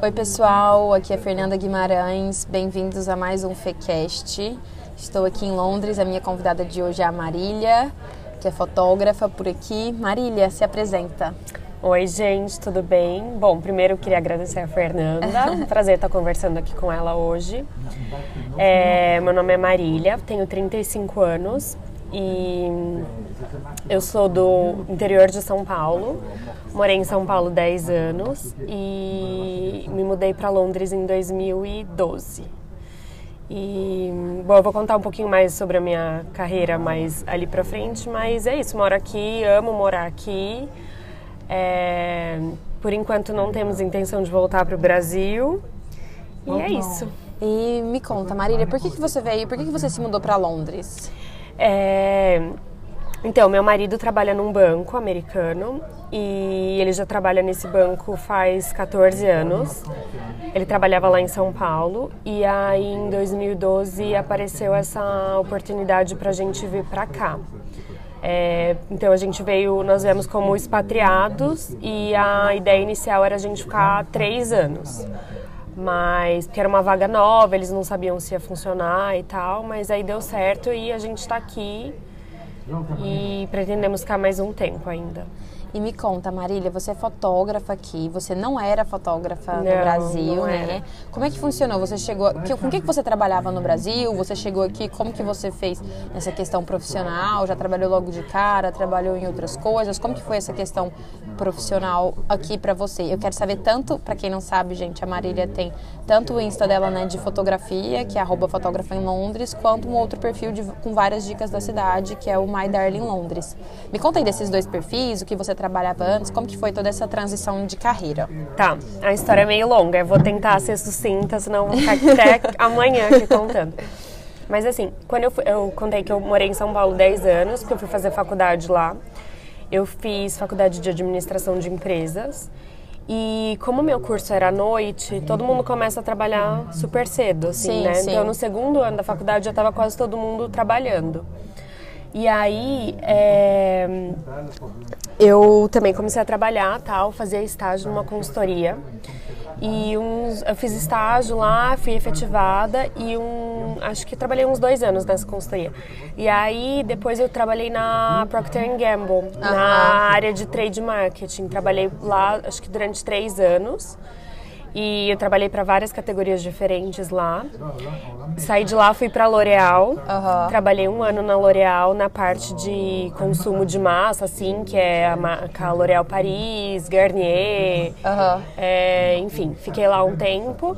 Oi, pessoal, aqui é Fernanda Guimarães. Bem-vindos a mais um FECast. Estou aqui em Londres. A minha convidada de hoje é a Marília, que é fotógrafa por aqui. Marília, se apresenta. Oi, gente, tudo bem? Bom, primeiro eu queria agradecer a Fernanda. Um prazer estar conversando aqui com ela hoje. É, meu nome é Marília, tenho 35 anos e eu sou do interior de São Paulo. Morei em São Paulo 10 anos e me mudei para Londres em 2012. E, bom, eu vou contar um pouquinho mais sobre a minha carreira mais ali pra frente, mas é isso, moro aqui, amo morar aqui. É, por enquanto não temos intenção de voltar para o Brasil. E é isso. E me conta, Marília, por que, que você veio, por que, que você se mudou para Londres? É, então, meu marido trabalha num banco americano e ele já trabalha nesse banco faz 14 anos. Ele trabalhava lá em São Paulo e aí em 2012 apareceu essa oportunidade para a gente vir para cá. É, então a gente veio, nós viemos como expatriados e a ideia inicial era a gente ficar três anos. Mas, porque era uma vaga nova, eles não sabiam se ia funcionar e tal, mas aí deu certo e a gente está aqui e pretendemos ficar mais um tempo ainda. E me conta, Marília, você é fotógrafa aqui, você não era fotógrafa Não, no Brasil, né? Como é que funcionou? Você chegou, que- com o que que você trabalhava no Brasil? Você chegou aqui, como que você fez nessa questão profissional? Já trabalhou logo de cara? Trabalhou em outras coisas? Como que foi essa questão profissional aqui pra você? Eu quero saber tanto, pra quem não sabe, gente, a Marília tem tanto o Insta dela, né, de fotografia, que é arroba fotógrafa em Londres, quanto um outro perfil de- com várias dicas da cidade, que é o My Darling Londres. Me conta aí desses dois perfis, o que você trabalhava antes, como que foi toda essa transição de carreira? Tá, a história é meio longa, eu vou tentar ser sucinta, senão vou ficar até amanhã aqui contando. Mas assim, quando eu, fui- eu contei que eu morei em São Paulo 10 anos, porque eu fui fazer faculdade lá, eu fiz faculdade de administração de empresas. E como meu curso era à noite, todo mundo começa a trabalhar super cedo, assim, Sim, né? sim. Então no segundo ano da faculdade já estava quase todo mundo trabalhando. E aí, é, eu também comecei a trabalhar, tal, fazia estágio numa consultoria. E uns, eu fiz estágio lá, fui efetivada e um, acho que trabalhei uns dois anos nessa consultoria. E aí depois eu trabalhei na Procter Gamble, na Aham. área de trade marketing. Trabalhei lá, acho que durante três anos. E eu trabalhei para várias categorias diferentes lá. Saí de lá, fui para L'Oréal. Trabalhei um ano na L'Oréal na parte de consumo de massa, assim, que é a marca L'Oréal Paris, Garnier. É, enfim, fiquei lá um tempo.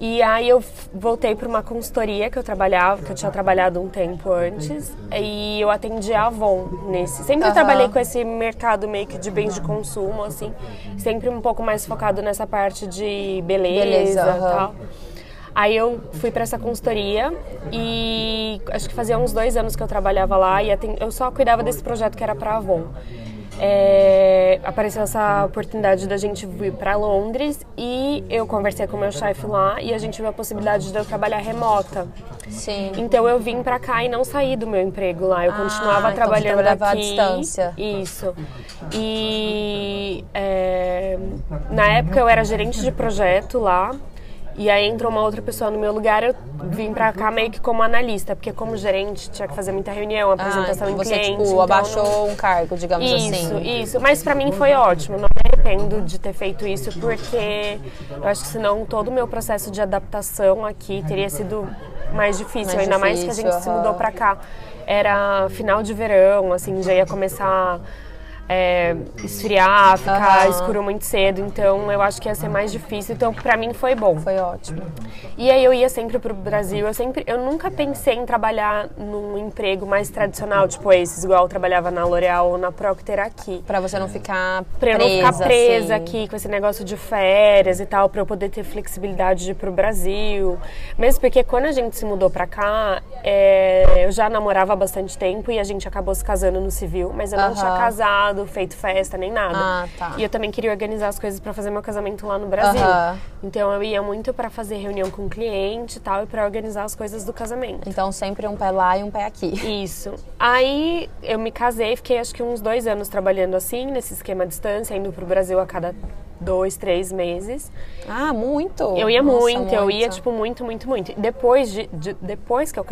E aí eu voltei para uma consultoria que eu trabalhava, que eu tinha trabalhado um tempo antes, e eu atendi a Avon nesse. Sempre Aham. trabalhei com esse mercado meio que de bens de consumo, assim, sempre um pouco mais focado nessa parte de beleza, Beleza, aham. tal. Aí eu fui para essa consultoria e acho que fazia uns dois anos que eu trabalhava lá e eu só cuidava desse projeto que era para Avon. É, apareceu essa oportunidade da gente vir para Londres e eu conversei com o meu chefe lá e a gente viu a possibilidade de eu trabalhar remota. Sim. Então eu vim para cá e não saí do meu emprego lá. Eu Ah, continuava então você trabalhando à aqui. distância. Isso. E é, na época eu era gerente de projeto lá. E aí entrou uma outra pessoa no meu lugar, eu vim pra cá meio que como analista, porque como gerente tinha que fazer muita reunião, apresentação Ah, em você, cliente. tipo, então abaixou um cargo, digamos isso, assim. isso. Mas pra mim foi ótimo. Não me arrependo de ter feito isso, porque eu acho que senão todo o meu processo de adaptação aqui teria sido mais difícil. Mais ainda mais que a difícil, gente se mudou pra cá. Era final de verão, assim, já ia começar. É, esfriar, ficar Aham. escuro muito cedo, então eu acho que ia ser mais difícil, então pra mim foi bom. Foi ótimo. E aí eu ia sempre pro Brasil, eu sempre, eu nunca pensei em trabalhar num emprego mais tradicional, tipo esses, igual eu trabalhava na L'Oréal ou na Procter aqui. Pra você não ficar Pra eu presa, não ficar presa assim. aqui com esse negócio de férias e tal, pra eu poder ter flexibilidade de ir pro Brasil. Mesmo porque quando a gente se mudou pra cá, é, eu já namorava há bastante tempo e a gente acabou se casando no civil, mas eu não Aham. tinha casado, feito festa, nem nada. Ah, tá. E eu também queria organizar as coisas pra fazer meu casamento lá no Brasil. Então eu ia muito pra fazer reunião com o cliente e tal, e pra organizar as coisas do casamento. Então sempre um pé lá e um pé aqui. Isso. Aí eu me casei, fiquei acho que uns dois anos trabalhando assim, nesse esquema à distância, indo pro Brasil a cada dois, três meses. Ah, muito? Eu ia Nossa, muito, eu ia, tipo, muito, muito, muito. Depois de, de- depois que eu...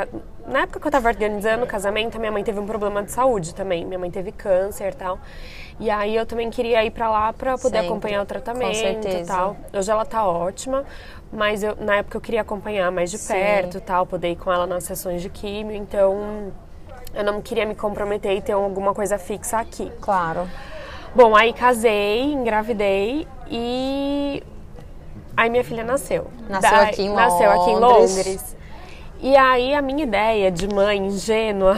Na época que eu tava organizando o casamento, a minha mãe teve um problema de saúde também. Minha mãe teve câncer e tal. E aí eu também queria ir pra lá pra poder Sempre, acompanhar o tratamento e tal. Hoje ela tá ótima, mas eu, na época eu queria acompanhar mais de Sim. perto e tal, poder ir com ela nas sessões de químio, então eu não queria me comprometer e ter alguma coisa fixa aqui. Claro. Bom, aí casei, engravidei e aí minha filha nasceu. Nasceu Daí- aqui em Nasceu aqui em Londres. Londres. E aí a minha ideia de mãe ingênua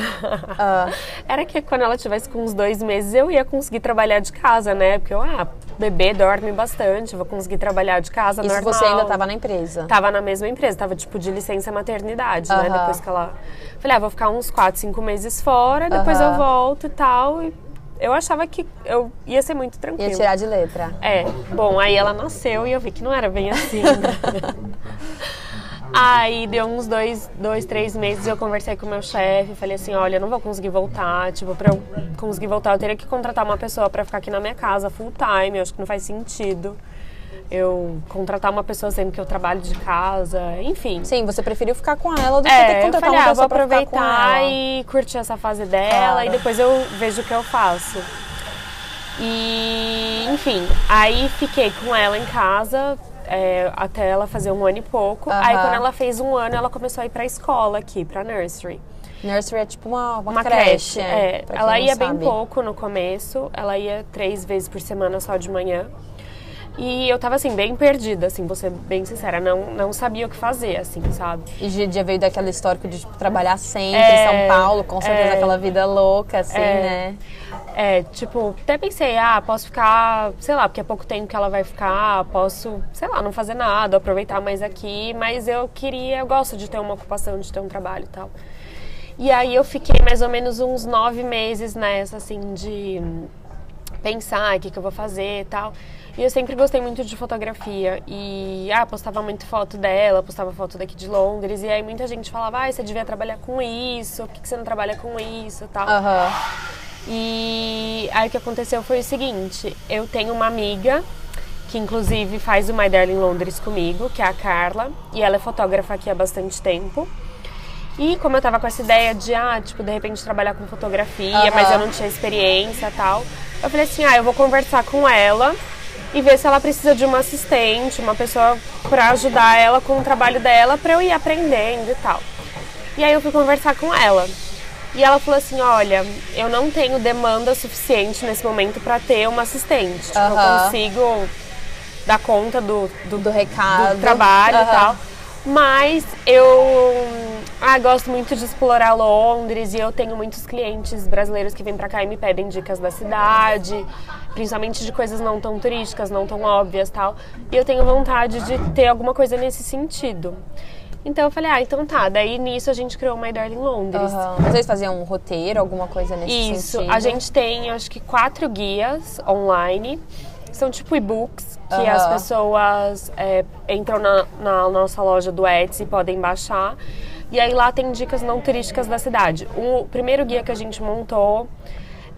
Ah. era que quando ela tivesse com uns dois meses eu ia conseguir trabalhar de casa, né? Porque eu, ah, bebê dorme bastante, vou conseguir trabalhar de casa Isso normal. você ainda estava na empresa? Tava na mesma empresa, tava tipo de licença maternidade, né? Aham. Depois que ela. Falei, ah, vou ficar uns 4, 5 meses fora, depois Aham. eu volto e tal. E eu achava que eu ia ser muito tranquilo. Ia tirar de letra. É, bom, aí ela nasceu e eu vi que não era bem assim. aí deu uns dois, dois, três meses eu conversei com o meu chefe, falei assim, olha, eu não vou conseguir voltar, tipo, pra eu conseguir voltar eu teria que contratar uma pessoa pra ficar aqui na minha casa full time, eu acho que não faz sentido. Eu contratar uma pessoa sendo que eu trabalho de casa, enfim. Sim, você preferiu ficar com ela do que ter É, que eu contratar falei, uma ah, vou pessoa ficar com aproveitar ela. e curtir essa fase dela Claro. e depois eu vejo o que eu faço. E, enfim, aí fiquei com ela em casa é, até ela fazer um ano e pouco. Aí quando ela fez um ano, ela começou a ir pra escola aqui, pra nursery. Nursery é tipo uma, uma, Uma creche, creche, é. quem Ela ia bem sabe. pouco no começo, ela ia três vezes por semana só de manhã. E eu tava assim, bem perdida, assim, vou ser bem sincera, não, não sabia o que fazer, assim, sabe? E já- já veio daquele histórico de tipo, trabalhar sempre É, em São Paulo, com certeza é. aquela vida louca, assim, É. né? É, tipo, até pensei, ah, posso ficar, sei lá, porque é pouco tempo que ela vai ficar, posso, sei lá, não fazer nada, aproveitar mais aqui, mas eu queria, eu gosto de ter uma ocupação, de ter um trabalho e tal. E aí eu fiquei mais ou menos uns nove meses nessa, assim, de pensar o que, que eu vou fazer e tal. E eu sempre gostei muito de fotografia. E, ah, postava muito foto dela, postava foto daqui de Londres. E aí muita gente falava, ah, você devia trabalhar com isso, por que, você não trabalha com isso e tal. Aham. E aí o que aconteceu foi o seguinte, eu tenho uma amiga que inclusive faz o My Darling Londres comigo, que é a Carla, e ela é fotógrafa aqui há bastante tempo. E como eu tava com essa ideia de, ah, tipo, de repente trabalhar com fotografia, Aham. mas eu não tinha experiência e tal, eu falei assim, ah, eu vou conversar com ela e ver se ela precisa de uma assistente, uma pessoa pra ajudar ela com o trabalho dela, pra eu ir aprendendo e tal. E aí eu fui conversar com ela. E ela falou assim: Olha, eu não tenho demanda suficiente nesse momento pra ter uma assistente. Tipo, eu consigo dar conta do, do, Do recado. do trabalho e tal. Mas eu ah, gosto muito de explorar Londres e eu tenho muitos clientes brasileiros que vêm pra cá e me pedem dicas da cidade, principalmente de coisas não tão turísticas, não tão óbvias tal. E eu tenho vontade de ter alguma coisa nesse sentido. Então eu falei, ah, então tá. Daí nisso a gente criou o My Darling Londres. Aham. Vocês faziam um roteiro, alguma coisa nesse Isso, sentido? a gente tem acho que quatro guias online. São tipo e-books que Aham. as pessoas é, entram na, na nossa loja do Etsy e podem baixar. E aí lá tem dicas não turísticas da cidade. O primeiro guia que a gente montou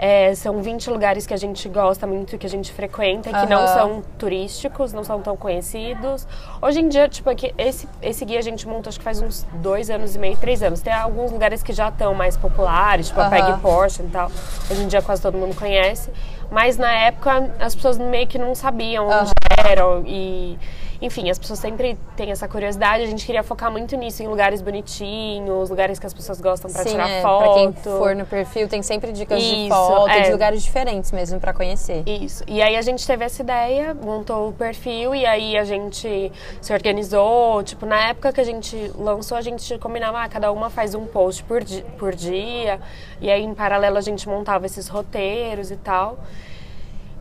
é, são 20 lugares que a gente gosta muito, que a gente frequenta, que não Aham. são turísticos, não são tão conhecidos. Hoje em dia, tipo, aqui, esse, esse guia a gente montou acho que faz uns dois anos e meio, três anos. Tem alguns lugares que já estão mais populares, tipo a Aham. Peg Porsche e tal. Hoje em dia quase todo mundo conhece. Mas na época as pessoas meio que não sabiam onde eram e... Enfim, as pessoas sempre têm essa curiosidade. A gente queria focar muito nisso, em lugares bonitinhos, lugares que as pessoas gostam pra Sim, tirar é, foto. Pra quem for no perfil, tem sempre dicas de Isso, foto, é. de lugares diferentes mesmo pra conhecer. Isso. E aí a gente teve essa ideia, montou o perfil e aí a gente se organizou. Tipo, na época que a gente lançou, a gente combinava, ah, cada uma faz um post por, di por dia. E aí, em paralelo, a gente montava esses roteiros e tal.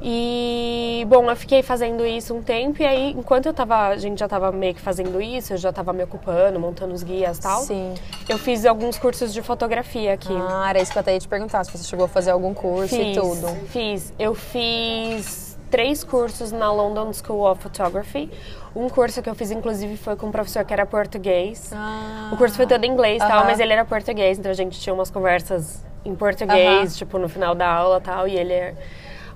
E, bom, eu fiquei fazendo isso um tempo e aí, enquanto eu tava, a gente já tava meio que fazendo isso, eu já tava me ocupando, montando os guias e tal. Sim. Eu fiz alguns cursos de fotografia aqui. Ah, era isso que eu até ia te perguntar, se você chegou a fazer algum curso e Fiz, tudo. Fiz. Eu fiz três cursos na London School of Photography. Um curso que eu fiz, inclusive, foi com um professor que era português. Ah. O curso foi todo em inglês e tal, Aham. mas ele era português, então a gente tinha umas conversas em português, Aham. tipo, no final da aula e tal, e ele é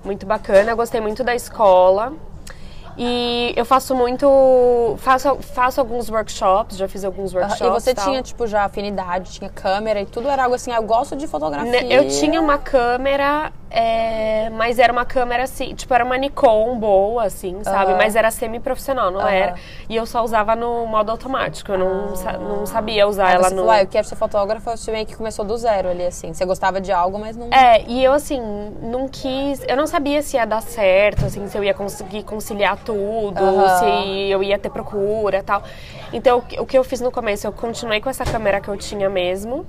muito bacana. Gostei muito da escola. E eu faço muito. Faço, faço alguns workshops, já fiz alguns workshops. e você tal. tinha, tipo, já afinidade, tinha câmera e tudo era algo assim, ah, eu gosto de fotografia. Ne- Eu tinha uma câmera, é, mas era uma câmera assim, tipo, era uma Nikon boa, assim, sabe? Aham. Mas era semi-profissional, não Aham. era. E eu só usava no modo automático, eu não, sa- não sabia usar Aí ela você no. falou, ah, eu quero ser fotógrafa, você meio que começou do zero ali, assim. Você gostava de algo, mas não... É, e eu assim, não quis. Eu não sabia se ia dar certo, assim, se eu ia conseguir conciliar tudo, Aham. se eu ia ter procura tal. Então, o que- eu fiz no começo, eu continuei com essa câmera que eu tinha mesmo.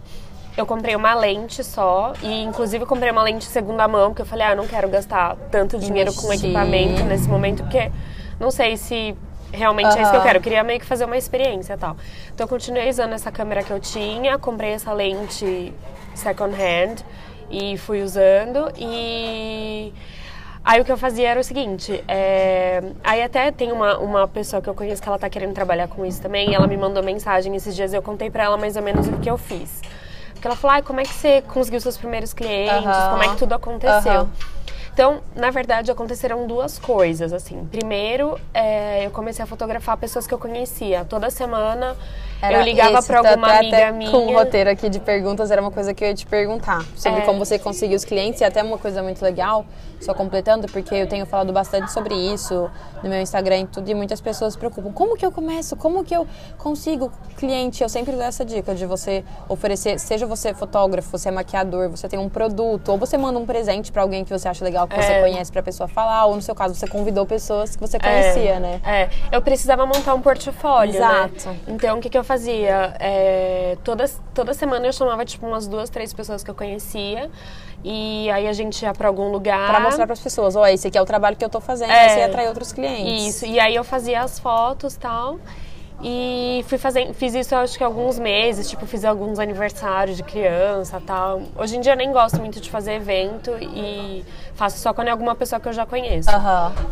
Eu comprei uma lente só, e inclusive comprei uma lente segunda mão, porque eu falei, ah, eu não quero gastar tanto dinheiro com equipamento nesse momento, porque não sei se realmente é isso que eu quero. Eu queria meio que fazer uma experiência e tal. Então eu continuei usando essa câmera que eu tinha, comprei essa lente second hand e fui usando e aí o que eu fazia era o seguinte, é, aí até tem uma, uma pessoa que eu conheço que ela tá querendo trabalhar com isso também, e ela me mandou mensagem esses dias, eu contei pra ela mais ou menos o que eu fiz. Porque ela falou, ai, como é que você conseguiu seus primeiros clientes, Aham. como é que tudo aconteceu? Aham. Então, na verdade, aconteceram duas coisas, assim. Primeiro, é, eu comecei a fotografar pessoas que eu conhecia. Toda semana eu ligava pra tá- alguma tá amiga até minha. Com um roteiro aqui de perguntas, era uma coisa que eu ia te perguntar. Sobre É. como você conseguiu os clientes e até uma coisa muito legal, só completando, porque eu tenho falado bastante sobre isso no meu Instagram e tudo, e muitas pessoas se preocupam. Como que eu começo? Como que eu consigo cliente? Eu sempre dou essa dica de você oferecer, seja você fotógrafo, você é maquiador, você tem um produto, ou você manda um presente pra alguém que você acha legal, que você É. conhece, pra pessoa falar, ou no seu caso, você convidou pessoas que você conhecia, é, né? É, eu precisava montar um portfólio, Exato. né? Então, o que, que eu fazia? É, toda, toda semana eu chamava, tipo, umas duas, três pessoas que eu conhecia. E aí a gente ia pra algum lugar. Pra mostrar pras pessoas, ó, esse aqui é o trabalho que eu tô fazendo, É. assim atrai outros clientes. Isso, e aí eu fazia as fotos e tal. E fui fazendo, fiz isso acho que alguns meses, tipo, fiz alguns aniversários de criança tal. Hoje em dia eu nem gosto muito de fazer evento e faço só quando é alguma pessoa que eu já conheço.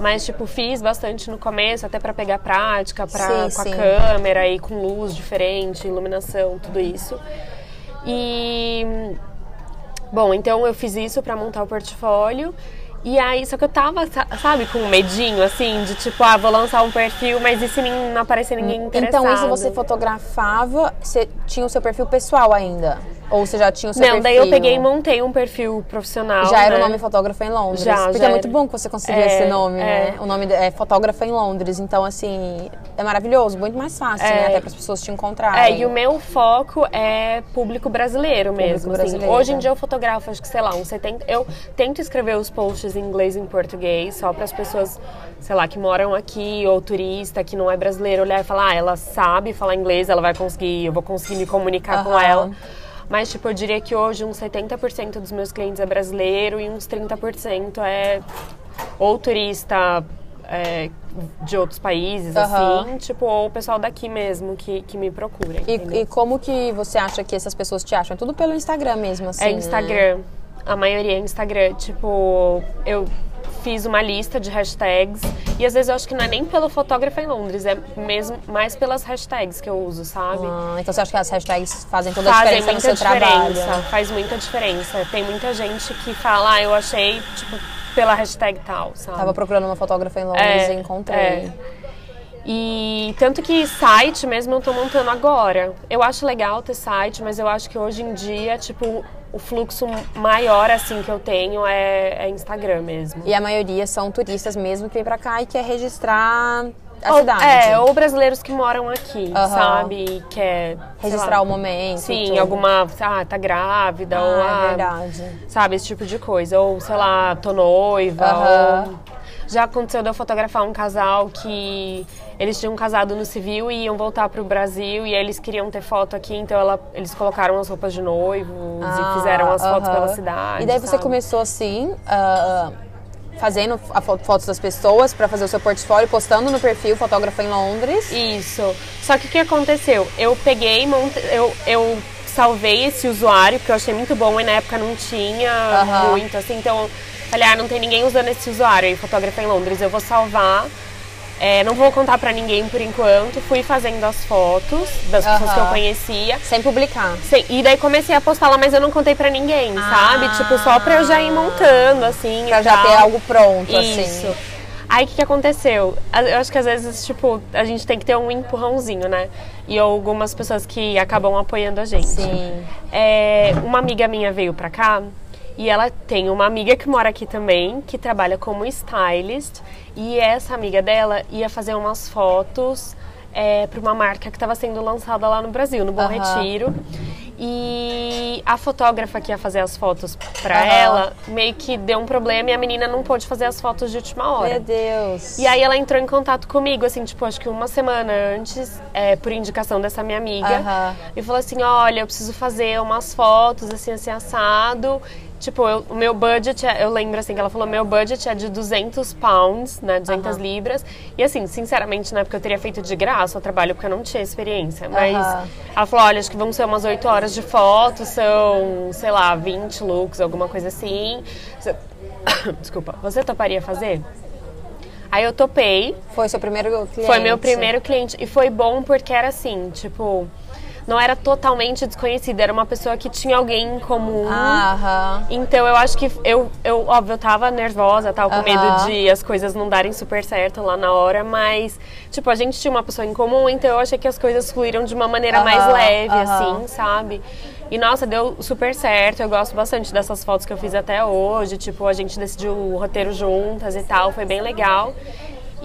Mas, tipo, fiz bastante no começo, até pra pegar prática, pra, Sim, com a sim. câmera e com luz diferente, iluminação, tudo isso. E. Bom, então eu fiz isso pra montar o portfólio. E aí, só que eu tava, sa- sabe, com um medinho, assim, de tipo, ah, vou lançar um perfil, mas e se não aparecer ninguém interessado? Então, isso você fotografava, você tinha o seu perfil pessoal ainda? Ou você já tinha o seu Não, perfil? daí eu peguei e montei um perfil profissional. Já era né? o nome fotógrafa em Londres. Já, porque já é muito era. bom que você conseguiu É, esse nome, é. né? O nome é fotógrafa em Londres. Então, assim, é maravilhoso, muito mais fácil, né? Até para as pessoas te É, encontrarem. e o meu foco é público brasileiro mesmo. assim. brasileiro. Hoje em dia eu fotografo, acho que, sei lá, uns 70. Eu tento escrever os posts em inglês e em português, só para as pessoas, sei lá, que moram aqui, ou turista que não é brasileiro, olhar e falar, ah, ela sabe falar inglês, ela vai conseguir, eu vou conseguir me comunicar com Aham. ela. Mas, tipo, eu diria que hoje uns 70% dos meus clientes é brasileiro e uns 30% é ou turista é, de outros países, Aham. assim, tipo, ou o pessoal daqui mesmo que, que me procura. E, e como que você acha que essas pessoas te acham? É tudo pelo Instagram mesmo, assim, É né? Instagram. A maioria é Instagram. Tipo, eu fiz uma lista de hashtags e às vezes eu acho que não é nem pelo fotógrafo em Londres, é mesmo mais pelas hashtags que eu uso, sabe? Ah, então você acha que as hashtags fazem toda a Fazem diferença no seu trabalho? diferença, faz muita diferença. Tem muita gente que fala, ah, eu achei, tipo, pela hashtag tal, sabe? Tava procurando uma fotógrafa em Londres É, e encontrei. é. E tanto que site mesmo eu tô montando agora. Eu acho legal ter site, mas eu acho que hoje em dia, tipo, o fluxo maior assim que eu tenho é, é Instagram mesmo. E a maioria são turistas mesmo que vem pra cá e quer registrar a Ou- cidade. É, ou brasileiros que moram aqui, Aham. sabe? E quer registrar lá, o momento. Sim, tudo. alguma. Ah, tá grávida, ou Ah, ah, é verdade. sabe, esse tipo de coisa. Ou, sei lá, tô noiva. Aham. Ou... Já aconteceu de eu fotografar um casal que eles tinham casado no civil e iam voltar pro Brasil e eles queriam ter foto aqui, então ela- eles colocaram as roupas de noivos e fizeram as fotos Ah, aham. pela cidade. E daí você sabe? começou assim, ah, fazendo fotos das pessoas pra fazer o seu portfólio, postando no perfil Fotógrafa em Londres. Isso. Só que o que aconteceu? Eu peguei, monte... eu, eu salvei esse usuário, porque eu achei muito bom e na época não tinha Aham. muito, assim, então falei, ah, não tem ninguém usando esse usuário aí, fotógrafa em Londres, eu vou salvar. É, não vou contar pra ninguém por enquanto. Fui fazendo as fotos das pessoas que eu conhecia. Sem publicar. Sim, e daí comecei a postar lá, mas eu não contei pra ninguém, Ah. sabe? Tipo, só pra eu já ir montando, assim. Pra já tal. ter algo pronto, Isso. assim. Aí o que, que aconteceu? Eu acho que às vezes, tipo, a gente tem que ter um empurrãozinho, né? E algumas pessoas que acabam apoiando a gente. Sim. É, uma amiga minha veio pra cá e ela tem uma amiga que mora aqui também, que trabalha como stylist. E essa amiga dela ia fazer umas fotos é, para uma marca que estava sendo lançada lá no Brasil, no Bom Aham. Retiro. E a fotógrafa que ia fazer as fotos para Aham. ela meio que deu um problema e a menina não pôde fazer as fotos de última hora. Meu Deus. E aí ela entrou em contato comigo, assim, tipo, acho que uma semana antes, é, por indicação dessa minha amiga. Aham. E falou assim, olha, eu preciso fazer umas fotos, assim, assim, assado. Tipo, eu- o meu budget, é, eu lembro assim, que ela falou, meu budget é de 200 pounds, né, 200 Aham. libras. E assim, sinceramente, na época eu teria feito de graça o trabalho, porque eu não tinha experiência. Mas ela falou, olha, acho que vão ser umas 8 horas de foto, são, sei lá, 20 looks, alguma coisa assim. Você- Desculpa, você toparia fazer? Aí eu topei, Foi seu primeiro cliente? foi meu primeiro cliente. E foi bom porque era assim, tipo, não era totalmente desconhecida, era uma pessoa que tinha alguém em comum. Ah, Aham. Então eu acho que eu, eu óbvio, eu tava nervosa, tava com Aham. medo de as coisas não darem super certo lá na hora, mas, tipo, a gente tinha uma pessoa em comum, então eu achei que as coisas fluíram de uma maneira mais Aham, leve, aham. assim, sabe? E nossa, deu super certo. Eu gosto bastante dessas fotos que eu fiz até hoje. Tipo, a gente decidiu o roteiro juntas e tal, foi bem legal.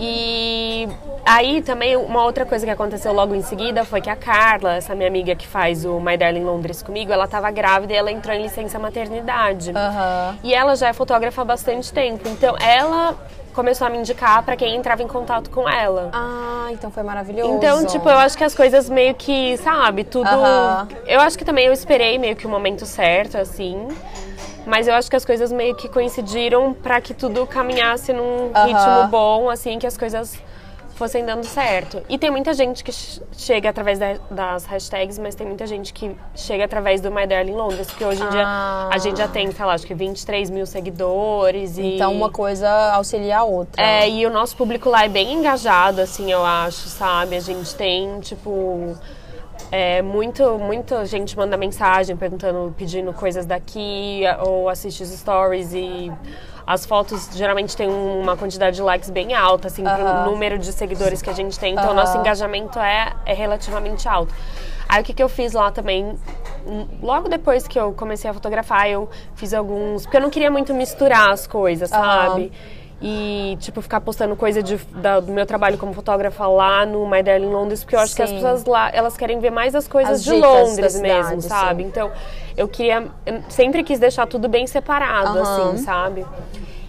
E aí também uma outra coisa que aconteceu logo em seguida foi que a Carla, essa minha amiga que faz o My Darling Londres comigo, ela tava grávida e ela entrou em licença maternidade. Aham. E ela já é fotógrafa há bastante tempo. Então ela começou a me indicar para quem entrava em contato com ela. Ah, então foi maravilhoso. Então, tipo, eu acho que as coisas meio que, sabe, tudo. Aham. Eu acho que também eu esperei meio que o momento certo, assim. Mas eu acho que as coisas meio que coincidiram para que tudo caminhasse num ritmo bom, assim, que as coisas fossem dando certo. E tem muita gente que ch- chega através da- das hashtags, mas tem muita gente que chega através do My Darling Londres, porque hoje em dia Ah. a gente já tem, sei lá, acho que 23 mil seguidores. E... Então uma coisa auxilia a outra. É, e o nosso público lá é bem engajado, assim, eu acho, sabe? A gente tem, tipo. É, muito, muita gente manda mensagem perguntando, pedindo coisas daqui, ou assiste os stories e as fotos geralmente tem uma quantidade de likes bem alta, assim, pro número de seguidores que a gente tem. Então, o Aham. nosso engajamento é, é relativamente alto. Aí, o que, que eu fiz lá também, logo depois que eu comecei a fotografar, eu fiz alguns... Porque eu não queria muito misturar as coisas, sabe? E, tipo, ficar postando coisa de, da- do meu trabalho como fotógrafa lá no My Darling Londres, porque eu acho que as Sim. pessoas lá, elas querem ver mais as coisas As de Londres cidade, mesmo, sabe? sim. Então, eu queria, eu sempre quis deixar tudo bem separado, Aham. assim, sabe?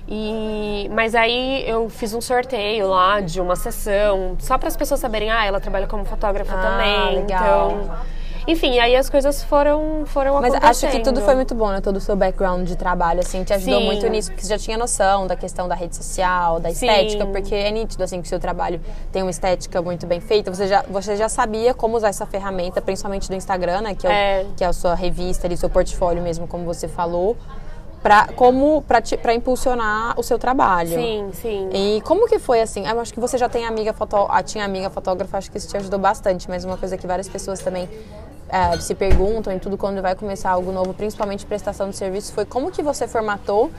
E, mas aí eu fiz um sorteio lá de uma sessão, só para as pessoas saberem, ah, ela trabalha como fotógrafa Ah, também. legal. Então, enfim, aí as coisas foram foram Mas acontecendo. acho que tudo foi muito bom, né? Todo o seu background de trabalho, assim, te ajudou Sim. muito nisso, porque você já tinha noção da questão da rede social, da Sim. estética, porque é nítido, assim, que o seu trabalho tem uma estética muito bem feita. Você já, você já sabia como usar essa ferramenta, principalmente do Instagram, né? Que é, o- É. que é a sua revista ali, seu portfólio mesmo, como você falou, pra, como, pra impulsionar o seu trabalho. Sim, sim. E como que foi assim? Eu acho que você já tem amiga fotó ah, tinha amiga fotógrafa, acho que isso te ajudou bastante, mas uma coisa que várias pessoas também eh, se perguntam em tudo quando vai começar algo novo, principalmente prestação de serviço, foi como que você formatou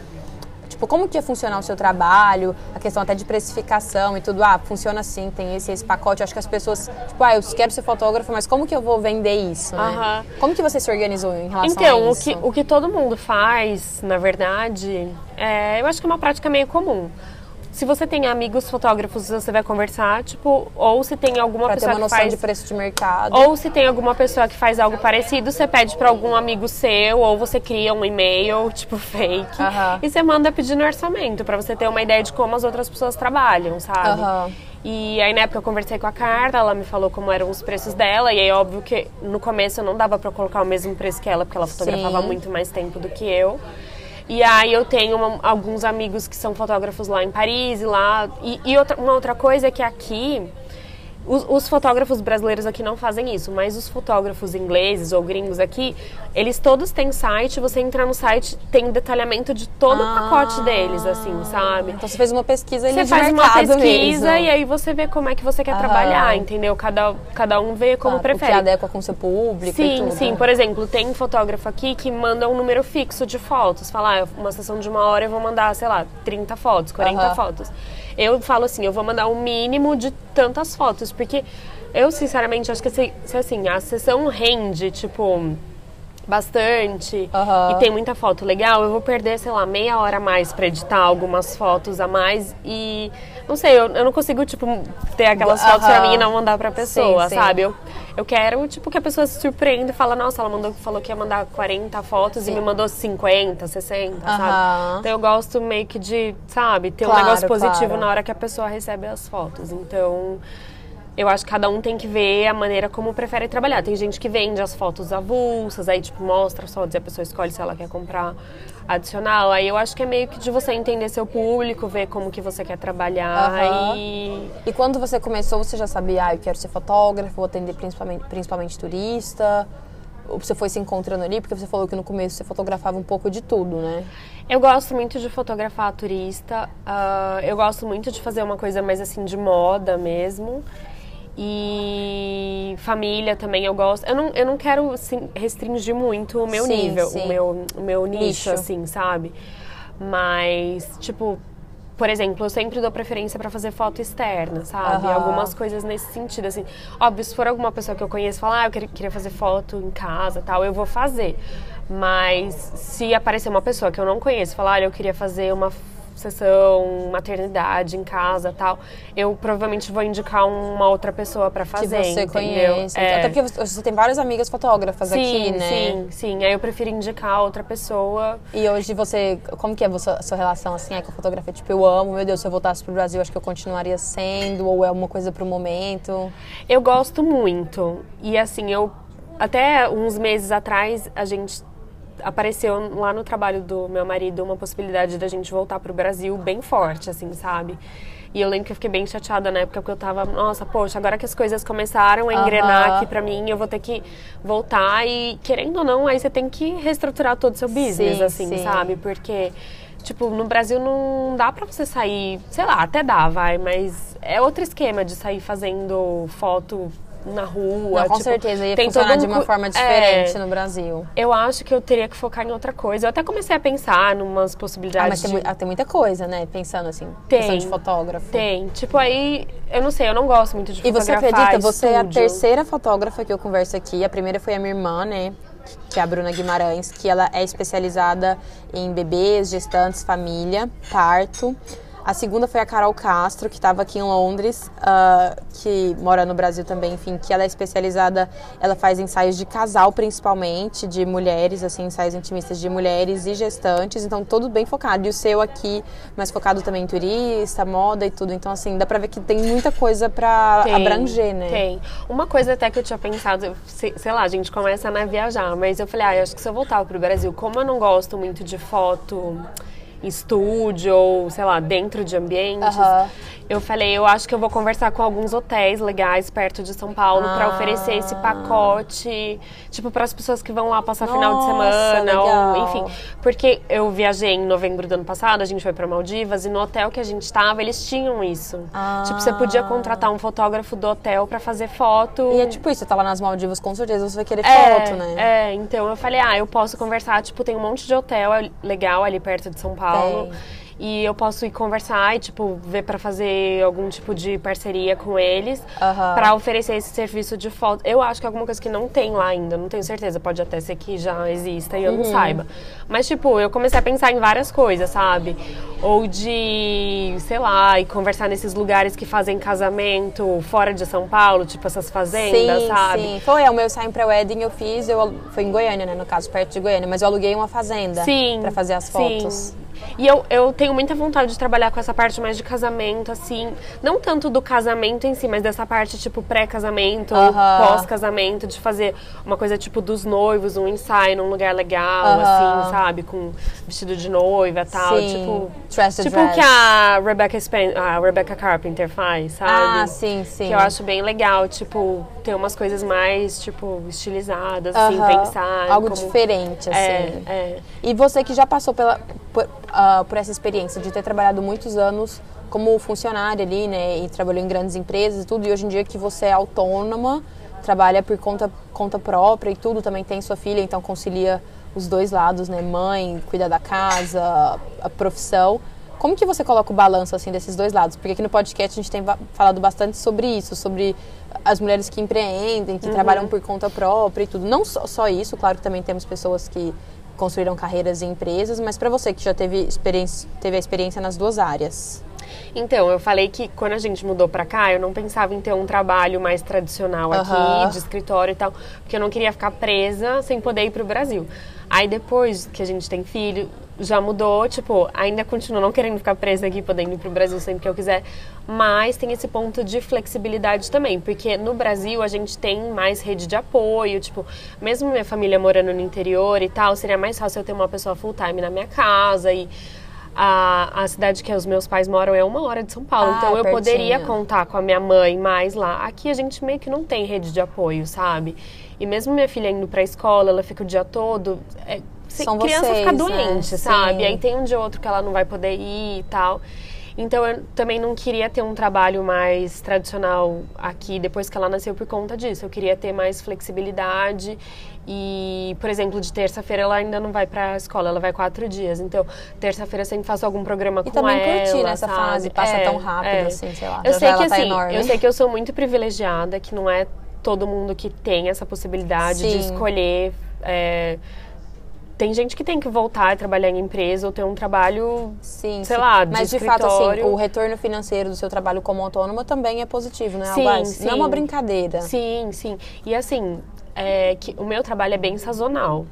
Tipo, como que ia funcionar o seu trabalho, a questão até de precificação e tudo. Ah, funciona assim, tem esse esse pacote. Eu acho que as pessoas, tipo, ah, eu quero ser fotógrafa, mas como que eu vou vender isso, né? Aham. Como que você se organizou em relação a Então, o isso? que, o que todo mundo faz, na verdade, é, eu acho que é uma prática meio comum. Se você tem amigos fotógrafos, você vai conversar, tipo, ou se tem alguma Pra ter pessoa uma que noção faz de preço de mercado. Ou se tem alguma pessoa que faz algo parecido, você pede pra algum amigo seu, ou você cria um e-mail, tipo, fake, e você manda pedindo orçamento, pra você ter uma ideia de como as outras pessoas trabalham, sabe? E aí na época eu conversei com a Carla, ela me falou como eram os preços dela, e aí óbvio que no começo eu não dava pra colocar o mesmo preço que ela, porque ela fotografava Sim. muito mais tempo do que eu. E aí eu tenho uma- alguns amigos que são fotógrafos lá em Paris e lá. E, e outra- uma outra coisa é que aqui os, os, fotógrafos brasileiros aqui não fazem isso, mas os fotógrafos ingleses ou gringos aqui, eles todos têm site, você entra no site, tem um detalhamento de todo ah, o pacote deles, assim, sabe? Então você fez uma pesquisa ali Você faz uma pesquisa mesmo. e aí você vê como é que você quer trabalhar, entendeu? Cada, cada um vê como claro, prefere. O que adequa com o seu público Sim, sim. Por exemplo, tem um fotógrafo aqui que manda um número fixo de fotos. Falar, ah, uma sessão de uma hora eu vou mandar, sei lá, 30 fotos, 40 fotos. Eu falo assim, eu vou mandar um mínimo de tantas fotos, porque eu sinceramente acho que se, se assim, a sessão rende, tipo, bastante uhum. e tem muita foto legal, eu vou perder, sei lá, meia hora a mais para editar algumas fotos a mais e não sei, eu, eu não consigo, tipo, ter aquelas fotos pra mim e não mandar pra pessoa, sim, sabe? Sim. Eu, eu quero, tipo, que a pessoa se surpreenda e fala, nossa, ela mandou, falou que ia mandar 40 fotos sim. e me mandou 50, 60, uhum. sabe? Então eu gosto meio que de, sabe, ter claro, um negócio positivo claro. na hora que a pessoa recebe as fotos. Então eu acho que cada um tem que ver a maneira como prefere trabalhar. Tem gente que vende as fotos avulsas, aí tipo mostra e a pessoa escolhe se ela quer comprar adicional. Aí eu acho que é meio que de você entender seu público, ver como que você quer trabalhar uhum. e... E quando você começou, você já sabia, ah, eu quero ser fotógrafo, vou atender principalmente, principalmente turista? Ou você foi se encontrando ali? Porque você falou que no começo você fotografava um pouco de tudo, né? Eu gosto muito de fotografar turista. Uh, eu gosto muito de fazer uma coisa mais assim de moda mesmo. E família também eu gosto. Eu não, eu não quero assim, restringir muito o meu sim, nível, sim. O, meu, o meu nicho, nicho, assim, sabe? Mas, tipo, por exemplo, eu sempre dou preferência para fazer foto externa, sabe? Uhum. Algumas coisas nesse sentido, assim. Óbvio, se for alguma pessoa que eu conheço falar, ah, eu queria fazer foto em casa tal, eu vou fazer. Mas se aparecer uma pessoa que eu não conheço, falar, olha, eu queria fazer uma sessão maternidade em casa tal, eu provavelmente vou indicar uma outra pessoa para fazer. Que você entendeu? conhece. É. Até porque você tem várias amigas fotógrafas sim, aqui, né? Sim, sim. Aí eu prefiro indicar outra pessoa. E hoje você, como que é a sua, sua relação assim é com a fotografia? Tipo, eu amo, meu Deus, se eu voltasse pro Brasil, acho que eu continuaria sendo, ou é uma coisa pro momento? Eu gosto muito. E assim, eu até uns meses atrás a gente apareceu lá no trabalho do meu marido uma possibilidade da gente voltar para o Brasil bem forte, assim, sabe? E eu lembro que eu fiquei bem chateada na época, porque eu tava, nossa, poxa, agora que as coisas começaram a engrenar uhum. aqui pra mim, eu vou ter que voltar e, querendo ou não, aí você tem que reestruturar todo o seu business, sim, assim, sim. sabe? Porque, tipo, no Brasil não dá pra você sair, sei lá, até dá, vai, mas é outro esquema de sair fazendo foto na rua. Não, com tipo, certeza, ia tem funcionar um... de uma forma diferente é, no Brasil. Eu acho que eu teria que focar em outra coisa. Eu até comecei a pensar em umas possibilidades. Ah, mas tem, de... ah, tem muita coisa, né? Pensando assim, tem, de fotógrafo. Tem. Tipo, aí, eu não sei, eu não gosto muito de fotografar. E você acredita, você é a terceira fotógrafa que eu converso aqui. A primeira foi a minha irmã, né? que é a Bruna Guimarães, que ela é especializada em bebês, gestantes, família, parto. A segunda foi a Carol Castro, que estava aqui em Londres, uh, que mora no Brasil também, enfim, que ela é especializada, ela faz ensaios de casal principalmente, de mulheres, assim, ensaios intimistas de mulheres e gestantes, então tudo bem focado. E o seu aqui, mais focado também em turista, moda e tudo. Então, assim, dá pra ver que tem muita coisa pra tem, abranger, né? Tem. Uma coisa até que eu tinha pensado, sei, sei lá, a gente começa a né, viajar, mas eu falei, ah, eu acho que se eu voltar pro Brasil, como eu não gosto muito de foto estúdio ou, sei lá, dentro de ambientes. Eu falei, eu acho que eu vou conversar com alguns hotéis legais perto de São Paulo ah. para oferecer esse pacote, tipo, para as pessoas que vão lá passar Nossa, final de semana, ou enfim. Porque eu viajei em novembro do ano passado, a gente foi para Maldivas e no hotel que a gente estava, eles tinham isso. Ah. Tipo, você podia contratar um fotógrafo do hotel para fazer foto. E é tipo isso, você tava nas Maldivas, com certeza você vai querer é, foto, né? É, então eu falei, ah, eu posso conversar, tipo, tem um monte de hotel legal ali perto de São Paulo. Paulo. E eu posso ir conversar e, tipo, ver para fazer algum tipo de parceria com eles uhum. para oferecer esse serviço de foto. Eu acho que é alguma coisa que não tem lá ainda, não tenho certeza. Pode até ser que já exista e eu uhum. não saiba. Mas, tipo, eu comecei a pensar em várias coisas, sabe? Ou de, sei lá, e conversar nesses lugares que fazem casamento fora de São Paulo, tipo essas fazendas, sim, sabe? Sim, foi. O meu sign pra wedding eu fiz, eu, foi em Goiânia, né? No caso, perto de Goiânia. Mas eu aluguei uma fazenda pra fazer as fotos. Sim. E eu, eu tenho muita vontade de trabalhar com essa parte mais de casamento, assim. Não tanto do casamento em si, mas dessa parte, tipo, pré-casamento, Aham. pós-casamento, de fazer uma coisa, tipo, dos noivos, um ensaio num lugar legal, Aham. assim, sabe? Com vestido de noiva e tal. Sim. Tipo. Dress Tipo o que a Rebecca, Spen a Rebecca Carpenter faz, sabe? Ah, sim, sim. Que eu acho bem legal, tipo, ter umas coisas mais, tipo, estilizadas, assim, Aham. pensar. em Algo como- diferente, assim. É, é. E você que já passou pela, por, ah, por essa experiência de ter trabalhado muitos anos como funcionária ali, né? E trabalhou em grandes empresas e tudo, e hoje em dia que você é autônoma, trabalha por conta, conta própria e tudo, também tem sua filha, então concilia os dois lados, né? Mãe, cuida da casa, a profissão. Como que você coloca o balanço assim desses dois lados? Porque aqui no podcast a gente tem falado bastante sobre isso, sobre as mulheres que empreendem, que trabalham por conta própria e tudo. Não só, só isso, claro que também temos pessoas que construíram carreiras em empresas, mas para você que já teve experiência, teve a experiência nas duas áreas. Então, eu falei que quando a gente mudou pra cá, eu não pensava em ter um trabalho mais tradicional aqui, Aham. de escritório e tal, porque eu não queria ficar presa sem poder ir pro Brasil. Aí depois que a gente tem filho, já mudou, tipo, ainda continuo não querendo ficar presa aqui, podendo ir pro Brasil sempre que eu quiser, mas tem esse ponto de flexibilidade também, porque no Brasil a gente tem mais rede de apoio, tipo, mesmo minha família morando no interior e tal, seria mais fácil eu ter uma pessoa full time na minha casa e a, a cidade que os meus pais moram é uma hora de São Paulo, Ah, então eu pertinho. poderia contar com a minha mãe mais lá. Aqui a gente meio que não tem rede de apoio, sabe? E mesmo minha filha indo pra escola, ela fica o dia todo. É, se- São criança vocês, fica né? doente, Sim. sabe? Aí tem um ou outro que ela não vai poder ir e tal. Então eu também não queria ter um trabalho mais tradicional aqui depois que ela nasceu por conta disso. Eu queria ter mais flexibilidade e, por exemplo, de terça-feira ela ainda não vai pra escola, ela vai quatro dias. Então, terça-feira eu sempre faço algum programa E com também ela. curtir nessa sabe? fase, passa É, tão rápido é. assim, sei lá. Eu já sei já que tá assim, enorme. eu sei que eu sou muito privilegiada, que não é todo mundo que tem essa possibilidade de Sim. escolher. é, tem gente que tem que voltar a trabalhar em empresa ou ter um trabalho, Sim, sei sim. lá, de Mas de fato, assim, o retorno financeiro do seu trabalho como autônoma também é positivo, né? Sim, sim. Não é uma brincadeira. Sim, sim. E assim, é, que o meu trabalho é bem sazonal.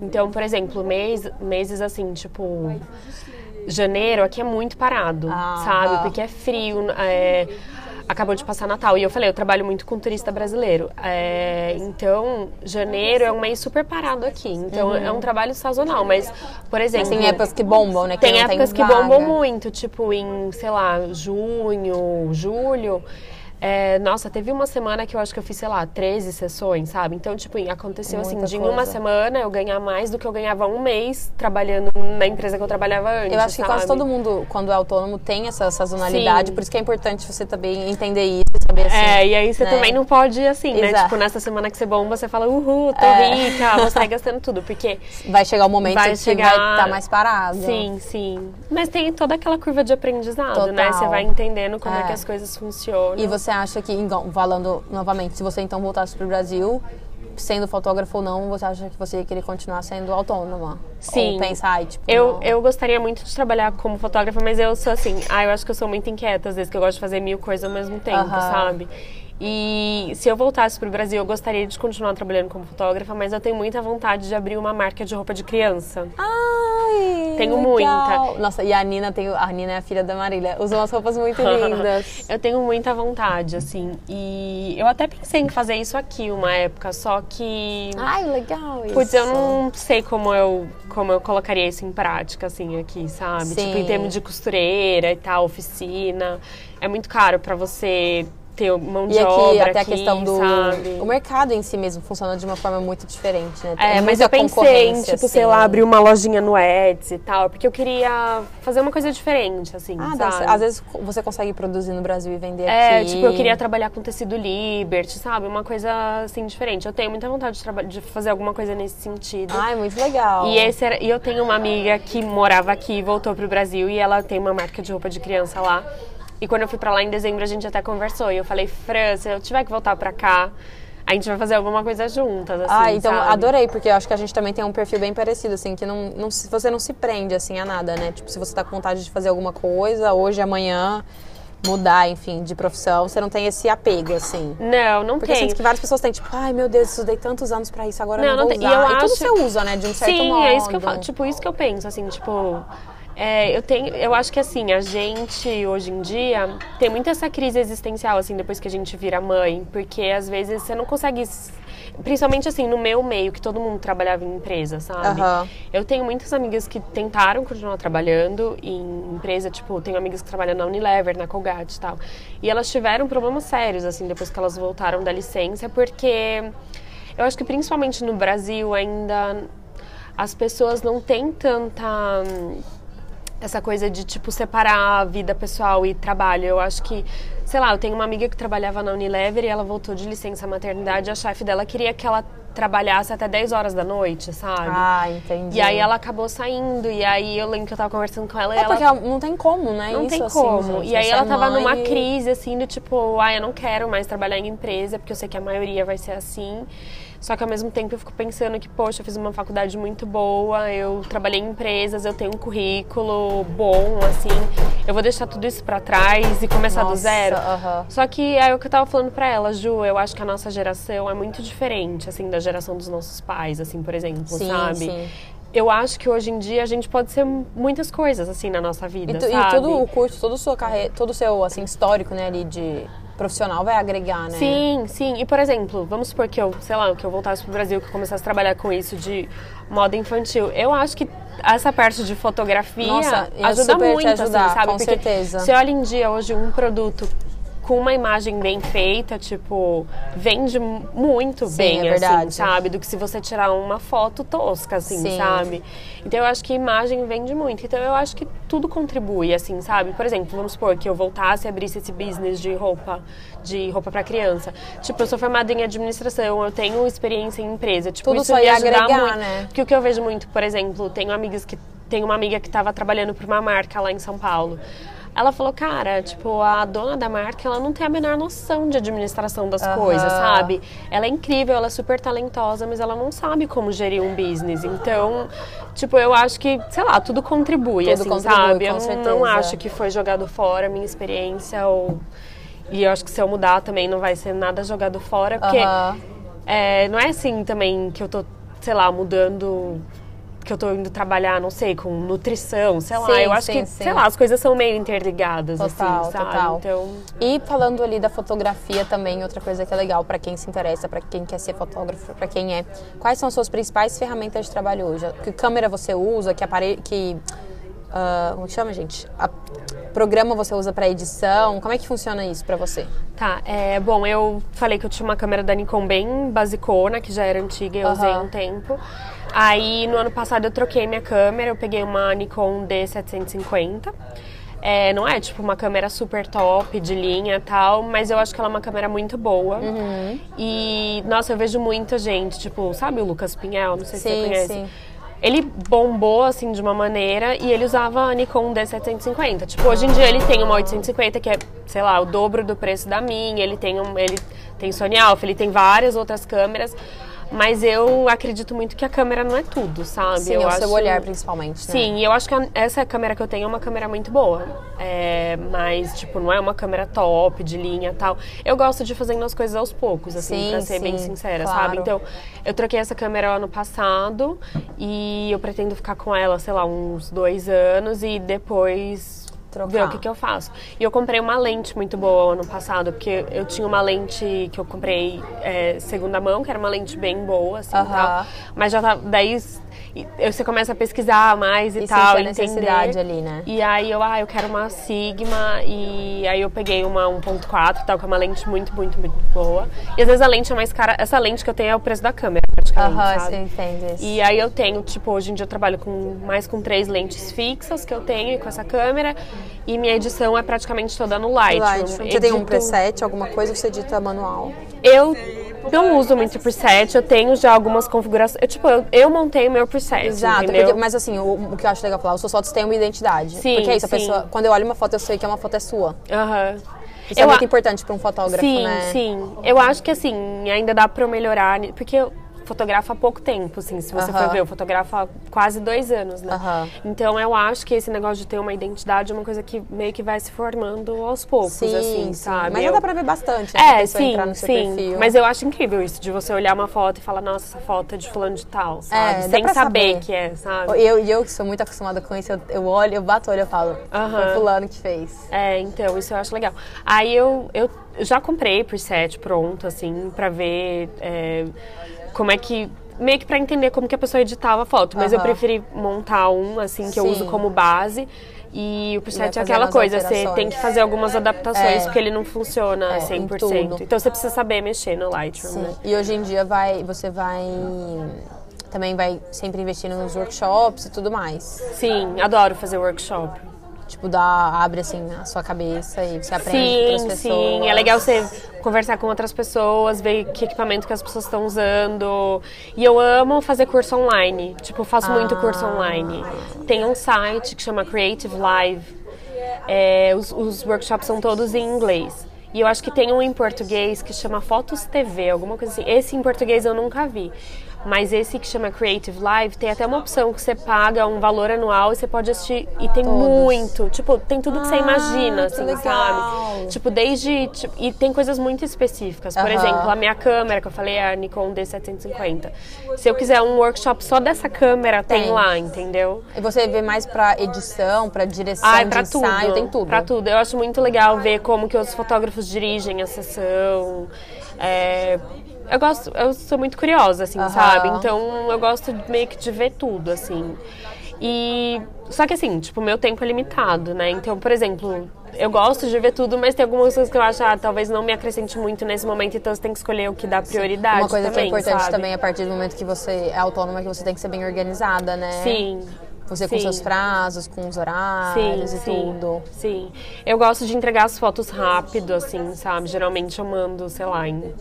Então, por exemplo, mês, meses assim, tipo. Janeiro aqui é muito parado, Ah, sabe? ah. Porque é frio, é, acabou de passar Natal. E eu falei, eu trabalho muito com turista brasileiro. É, então, janeiro é um mês super parado aqui. Então, é um trabalho sazonal. Mas, por exemplo. Tem épocas que bombam, né? Que Tem épocas que vaga. bombam muito, tipo em, sei lá, junho, julho. É, nossa, teve uma semana que eu acho que eu fiz, sei lá, 13 sessões, sabe? Então, tipo, aconteceu assim, Muita de em coisa. uma semana eu ganhar mais do que eu ganhava um mês trabalhando na empresa que eu trabalhava antes. Eu acho que quase sabe? todo mundo, quando é autônomo, tem essa sazonalidade. Sim. Por isso que é importante você também entender isso, saber assim. É, e aí você né? também não pode, assim, né? Exato. Tipo, nessa semana que você bomba, você fala, uhul, tô É. rica, vou sair gastando tudo. Porque Vai chegar o momento Vai que chegar- vai estar mais parado. Sim, sim. Mas tem toda aquela curva de aprendizado, né? Total. Você vai entendendo como é. É. que as coisas funcionam. E você acha que, igual, falando novamente, se você então voltasse pro Brasil, sendo fotógrafo ou não, você acha que você ia querer continuar sendo autônoma? Sim. Ou pensar, ai, tipo, Eu, não. eu gostaria muito de trabalhar como fotógrafa, mas eu sou assim, ah, eu acho que eu sou muito inquieta, às vezes, que eu gosto de fazer mil coisas ao mesmo tempo, Aham. sabe? E se eu voltasse pro Brasil, eu gostaria de continuar trabalhando como fotógrafa, mas eu tenho muita vontade de abrir uma marca de roupa de criança. Ai, Tenho legal. muita. Nossa, e a Nina, tem, a Nina é a filha da Marília. Usa umas roupas muito lindas. Eu tenho muita vontade, assim. E eu até pensei em fazer isso aqui uma época, só que. Ai, legal isso. Putz, eu não sei como eu, como eu colocaria isso em prática, assim, aqui, sabe? Sim. Tipo, em termos de costureira e tal, oficina. É muito caro pra você ter mão de E aqui, obra até aqui, a questão do... sabe? O mercado em si mesmo funciona de uma forma muito diferente, né? É, Tem mas muita eu pensei em, tipo, sei assim. lá, abrir uma lojinha no Etsy e tal, porque eu queria fazer uma coisa diferente, assim, Ah, sabe? às vezes você consegue produzir no Brasil e vender É, aqui. tipo, eu queria trabalhar com tecido Liberty, sabe? Uma coisa, assim, diferente. Eu tenho muita vontade de, de fazer alguma coisa nesse sentido. Ai, muito legal. E, esse era, e eu tenho uma amiga que morava aqui voltou pro Brasil e ela tem uma marca de roupa de criança lá. E quando eu fui pra lá em dezembro, a gente até conversou. E eu falei, Fran, se eu tiver que voltar pra cá, a gente vai fazer alguma coisa juntas, assim, Ah, então sabe? adorei, porque eu acho que a gente também tem um perfil bem parecido, assim, que não, não você não se prende, assim, a nada, né? Tipo, se você tá com vontade de fazer alguma coisa, hoje, amanhã, mudar, enfim, de profissão, você não tem esse apego, assim. Não, não Porque eu tem. sinto que várias pessoas têm, tipo, ai, meu Deus, estudei tantos anos pra isso, agora eu Não, não, não vou tem. usar. E eu tudo acho- você usa, né, de um certo Sim, modo. é isso que eu falo. Tipo, isso que eu penso, assim, tipo... É, eu tenho, eu acho que assim, a gente hoje em dia tem muito essa crise existencial assim depois que a gente vira mãe, porque às vezes você não consegue principalmente assim no meu meio que todo mundo trabalhava em empresa, sabe? Aham. Eu tenho muitas amigas que tentaram continuar trabalhando em empresa, tipo, tenho amigas que trabalham na Unilever, na Colgate e tal. E elas tiveram problemas sérios assim depois que elas voltaram da licença, porque eu acho que principalmente no Brasil ainda as pessoas não têm tanta essa coisa de tipo separar a vida pessoal e trabalho. Eu acho que, sei lá, eu tenho uma amiga que trabalhava na Unilever e ela voltou de licença maternidade, e a chefe dela queria que ela trabalhasse até 10 horas da noite, sabe? Ah, entendi. E aí ela acabou saindo, e aí eu lembro que eu tava conversando com ela e É ela porque ela- não tem como, né? não Isso, tem assim, como. gente, e aí ela é tava numa e- crise, assim, do tipo, ah, eu não quero mais trabalhar em empresa, porque eu sei que a maioria vai ser assim. Só que ao mesmo tempo eu fico pensando que, poxa, eu fiz uma faculdade muito boa, eu trabalhei em empresas, eu tenho um currículo bom, assim, eu vou deixar tudo isso pra trás e começar do Nossa, zero. aham. Só que aí é o que eu tava falando pra ela, Ju, eu acho que a nossa geração é muito diferente, assim, da geração dos nossos pais, assim, por exemplo, Sim, sabe? sim. Eu acho que hoje em dia a gente pode ser muitas coisas, assim, na nossa vida, E, tu- e todo o curso, todo o seu carreira, todo o seu assim histórico, né, ali de profissional vai agregar, né? Sim, sim. E, por exemplo, vamos supor que eu, sei lá, que eu voltasse pro Brasil, que eu começasse a trabalhar com isso de moda infantil. Eu acho que essa parte de fotografia Nossa, ajuda muito, ajudar, assim, sabe? com Porque certeza. você olha em dia hoje um produto com uma imagem bem feita, tipo, vende muito Sim, bem, é verdade. assim, sabe? Do que se você tirar uma foto tosca, assim, Sim. sabe? Então eu acho que imagem vende muito. Então eu acho que tudo contribui, assim, sabe? Por exemplo, vamos supor que eu voltasse e abrisse esse business de roupa, de roupa para criança. Tipo, eu sou formada em administração, eu tenho experiência em empresa. Tipo, Tudo isso só ia agregar, muito. né? Porque o que eu vejo muito, por exemplo, tenho amigas que tem uma amiga que estava trabalhando para uma marca lá em São Paulo. Ela falou, cara, tipo, a dona da marca, ela não tem a menor noção de administração das Aham. coisas, sabe? Ela é incrível, ela é super talentosa, mas ela não sabe como gerir um business. Então, tipo, eu acho que, sei lá, tudo contribui, Tudo assim, contribui, sabe? eu certeza. não acho que foi jogado fora a minha experiência ou... E eu acho que se eu mudar também não vai ser nada jogado fora, porque Aham. é, não é assim também que eu tô, sei lá, mudando. Que eu tô indo trabalhar, não sei, com nutrição, sei lá. Sim, Eu acho sim, que, sim. sei lá, as coisas são meio interligadas, Total, assim, sabe? total. Então. E falando ali da fotografia também, outra coisa que é legal pra quem se interessa, pra quem quer ser fotógrafo, pra quem é. Quais são as suas principais ferramentas de trabalho hoje? Que câmera você usa? Que aparelho, que ah, como chama, gente? A- programa você usa pra edição? Como é que funciona isso pra você? Tá, é, bom, eu falei que eu tinha uma câmera da Nikon bem basicona, que já era antiga, eu usei Aham. um tempo. Aí no ano passado eu troquei minha câmera, eu peguei uma Nikon D750. É, não é tipo uma câmera super top de linha e tal, mas eu acho que ela é uma câmera muito boa. Uhum. E, nossa, eu vejo muita gente, tipo, sabe o Lucas Pinhel? Não sei se Sim, você conhece. sim. Ele bombou, assim, de uma maneira e ele usava a Nikon D750. Tipo, hoje em dia ele tem uma 850 que é, sei lá, o dobro do preço da minha. Ele tem, um, ele tem Sony Alpha, ele tem várias outras câmeras. Mas eu acredito muito que a câmera não é tudo, sabe? Sim, eu é o seu acho- olhar principalmente, né? Sim, e eu acho que a- essa câmera que eu tenho é uma câmera muito boa. É, mas, tipo, não é uma câmera top, de linha e tal. Eu gosto de fazendo as coisas aos poucos, assim, Sim, pra ser bem sim, sincera, claro. sabe? Então, eu troquei essa câmera ano passado e eu pretendo ficar com ela, sei lá, uns dois anos e depois Trocar. ver o que, que eu faço. E eu comprei uma lente muito boa ano passado, porque eu tinha uma lente que eu comprei é, segunda mão, que era uma lente bem boa, assim, Aham. tal. Mas já tá, daí e- você começa a pesquisar mais e, E tal, a necessidade ali, né? E aí eu, ah, eu quero uma Sigma e aí eu peguei uma 1.4 e tal, que é uma lente muito, muito, muito boa. E às vezes a lente é mais cara, essa lente que eu tenho é o preço da câmera, praticamente, você entende isso. E aí eu tenho, tipo, hoje em dia eu trabalho com mais com três lentes fixas que eu tenho com essa câmera e minha edição é praticamente toda no Lightroom. Lightroom. Você tem um Edito- preset, alguma coisa, ou você edita manual? Eu não uso muito preset, eu tenho já algumas configurações. Eu, tipo, eu, eu montei o meu preset, Exato, porque- mas assim, o, o que eu acho legal falar, os seus fotos têm uma identidade. Sim, porque é isso, a sim. pessoa, quando eu olho uma foto, eu sei que é uma foto é sua. Aham. Isso Eu é muito a- importante para um fotógrafo, Sim, né? sim. Eu acho que assim, ainda dá pra eu melhorar, porque eu- fotografa há pouco tempo, assim, se você Aham. for ver, eu fotografo há quase dois anos, né? Aham. Então eu acho que esse negócio de ter uma identidade é uma coisa que meio que vai se formando aos poucos, Sim, assim, sim. sabe? Mas Eu- dá pra ver bastante, né? É, sim, entrar no seu sim. perfil. Mas eu acho incrível isso, de você olhar uma foto e falar, nossa, essa foto é de fulano de tal, sabe? dá Sem saber saber. que é, sabe? Eu, e eu que sou muito acostumada com isso, eu, eu olho, eu bato o olho e eu falo, Aham. foi fulano que fez. É, então, isso eu acho legal. Aí eu, eu já comprei preset pronto, assim, pra ver é, como é que. Meio que pra entender como que a pessoa editava a foto. Mas eu Aham. preferi montar um, assim, que eu Sim. uso como base. E o preset é aquela coisa, você tem que fazer algumas adaptações, É. porque ele não funciona É, em 100%. tudo. Então você precisa saber mexer no Lightroom, né? E hoje em dia vai, você vai também vai sempre investindo nos workshops e tudo mais. Sim, adoro fazer workshop. Tipo, dá, abre assim a sua cabeça e você aprende com Sim, outras pessoas. sim. É legal você conversar com outras pessoas, ver que equipamento que as pessoas estão usando. E eu amo fazer curso online. Tipo, eu faço muito curso Ah. online. Tem um site que chama Creative Live. É, os, os workshops são todos em inglês. E eu acho que tem um em português que chama Fotos TV, alguma coisa assim. Esse em português eu nunca vi. Mas esse que chama Creative Live tem até uma opção que você paga um valor anual e você pode assistir. E tem Todos. muito. Tipo, tem tudo que você Ah, imagina, que assim, legal. sabe? Tipo, desde. tipo, e tem coisas muito específicas. Por Aham. exemplo, a minha câmera, que eu falei, é a Nikon D750. Se eu quiser um workshop só dessa câmera, tem, Tem. lá, entendeu? E você vê mais pra edição, pra direção Ah, é pra ensaio, tudo. tem tudo. Pra tudo. Eu acho muito legal ver como que os fotógrafos dirigem a sessão. É, eu gosto, eu sou muito curiosa, assim, Aham. sabe? Então eu gosto meio que de ver tudo, assim. E só que assim, tipo, meu tempo é limitado, né? Então, por exemplo, eu gosto de ver tudo, mas tem algumas coisas que eu acho, ah, talvez não me acrescente muito nesse momento, então você tem que escolher o que dá prioridade. Uma coisa também, que é importante sabe? também a partir do momento que você é autônoma, é que você tem que ser bem organizada, né? Sim. Você com sim. seus prazos, com os Sim, horários e sim, tudo. sim. Eu gosto de entregar as fotos rápido, assim, sabe? Geralmente eu mando, sei lá, em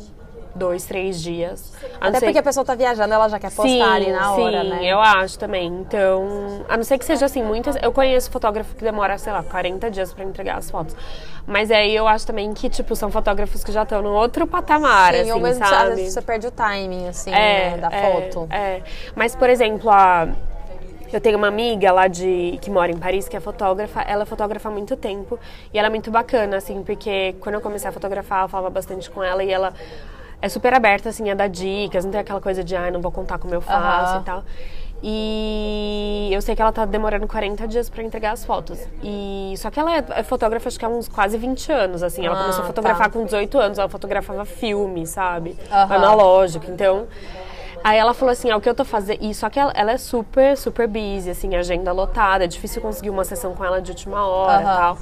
dois, três dias. A Até porque a pessoa tá viajando, ela já quer postar sim, ali na hora, sim, né? eu acho também. Então, a não ser que seja assim, muitas. Eu conheço fotógrafo que demora, sei lá, 40 dias pra entregar as fotos. Mas aí eu acho também que, tipo, são fotógrafos que já estão num outro patamar, Sim, assim, ou mesmo às sabe? vezes você perde o timing, assim, É, né, da é, foto. É. Mas, por exemplo, a. Eu tenho uma amiga lá de que mora em Paris, que é fotógrafa. Ela fotógrafa há muito tempo e ela é muito bacana, assim, porque quando eu comecei a fotografar, eu falava bastante com ela e ela é super aberta, assim, a dar dicas, não tem aquela coisa de, ai, não vou contar como eu faço Aham. e tal. E eu sei que ela tá demorando 40 dias pra entregar as fotos. E só que ela é, é fotógrafa acho que há uns quase 20 anos, assim. Ela Ah, começou a fotografar tá. com 18 anos, ela fotografava filme, sabe? Analógico. Então, Aí ela falou assim, ah, o que eu tô fazendo... E só que ela, ela é super, super busy, assim, agenda lotada. É difícil conseguir uma sessão com ela de última hora e Aham. tal.